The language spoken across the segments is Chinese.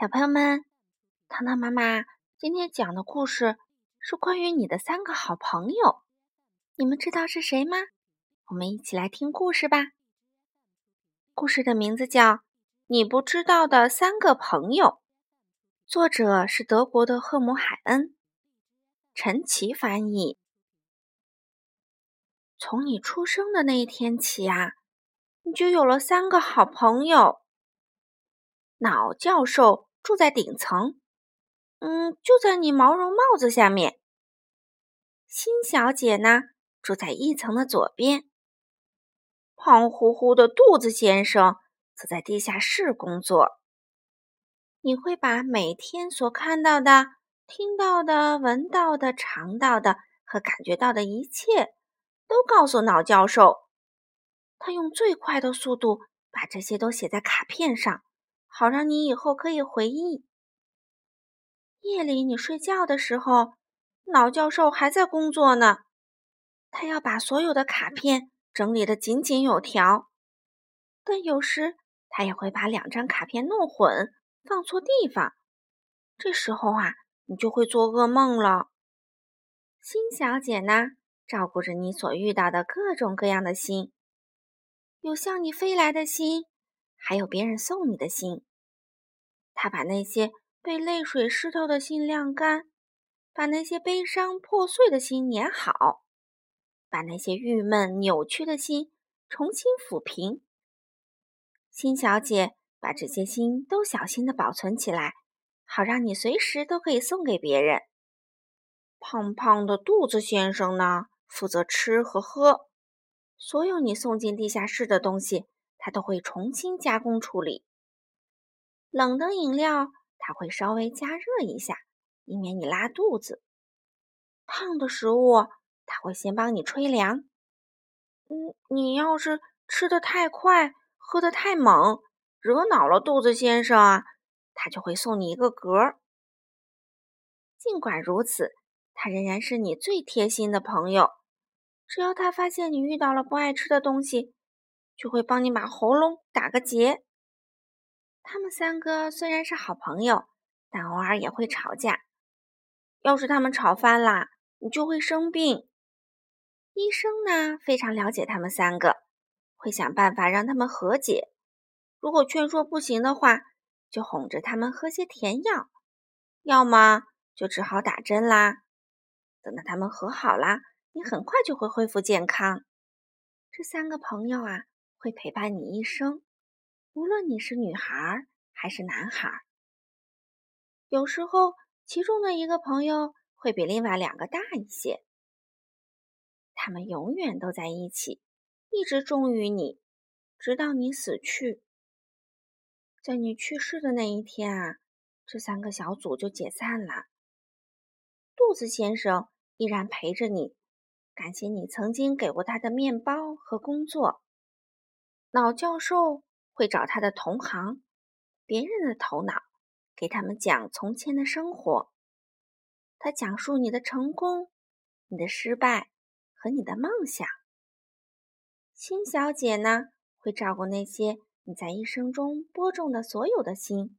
小朋友们，糖糖妈妈今天讲的故事是关于你的三个好朋友，你们知道是谁吗？我们一起来听故事吧。故事的名字叫《你不知道的三个朋友》，作者是德国的赫姆海恩，陈奇翻译。从你出生的那一天起啊，你就有了三个好朋友，脑教授。住在顶层，嗯，就在你毛绒帽子下面。新小姐呢，住在一层的左边。胖乎乎的肚子先生则在地下室工作。你会把每天所看到的、听到的、闻到的、尝到的和感觉到的一切，都告诉脑教授。他用最快的速度把这些都写在卡片上。好让你以后可以回忆。夜里你睡觉的时候，老教授还在工作呢。他要把所有的卡片整理得井井有条，但有时他也会把两张卡片弄混，放错地方。这时候啊，你就会做噩梦了。新小姐呢，照顾着你所遇到的各种各样的心，有向你飞来的心。还有别人送你的信，他把那些被泪水湿透的信晾干，把那些悲伤破碎的心粘好，把那些郁闷扭曲的心重新抚平。新小姐把这些心都小心的保存起来，好让你随时都可以送给别人。胖胖的肚子先生呢，负责吃和喝，所有你送进地下室的东西。他都会重新加工处理。冷的饮料，他会稍微加热一下，以免你拉肚子。烫的食物，他会先帮你吹凉。嗯，你要是吃的太快，喝的太猛，惹恼了肚子先生啊，他就会送你一个嗝。尽管如此，他仍然是你最贴心的朋友。只要他发现你遇到了不爱吃的东西，就会帮你把喉咙打个结。他们三个虽然是好朋友，但偶尔也会吵架。要是他们吵翻了，你就会生病。医生呢，非常了解他们三个，会想办法让他们和解。如果劝说不行的话，就哄着他们喝些甜药，要么就只好打针啦。等到他们和好啦，你很快就会恢复健康。这三个朋友啊。会陪伴你一生，无论你是女孩还是男孩。有时候，其中的一个朋友会比另外两个大一些。他们永远都在一起，一直忠于你，直到你死去。在你去世的那一天啊，这三个小组就解散了。肚子先生依然陪着你，感谢你曾经给过他的面包和工作。老教授会找他的同行、别人的头脑，给他们讲从前的生活。他讲述你的成功、你的失败和你的梦想。新小姐呢，会照顾那些你在一生中播种的所有的心。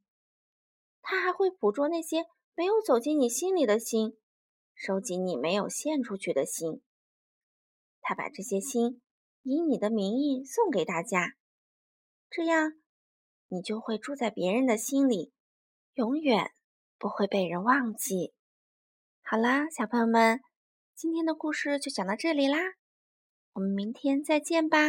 她还会捕捉那些没有走进你心里的心，收集你没有献出去的心。她把这些心。以你的名义送给大家，这样你就会住在别人的心里，永远不会被人忘记。好啦，小朋友们，今天的故事就讲到这里啦，我们明天再见吧。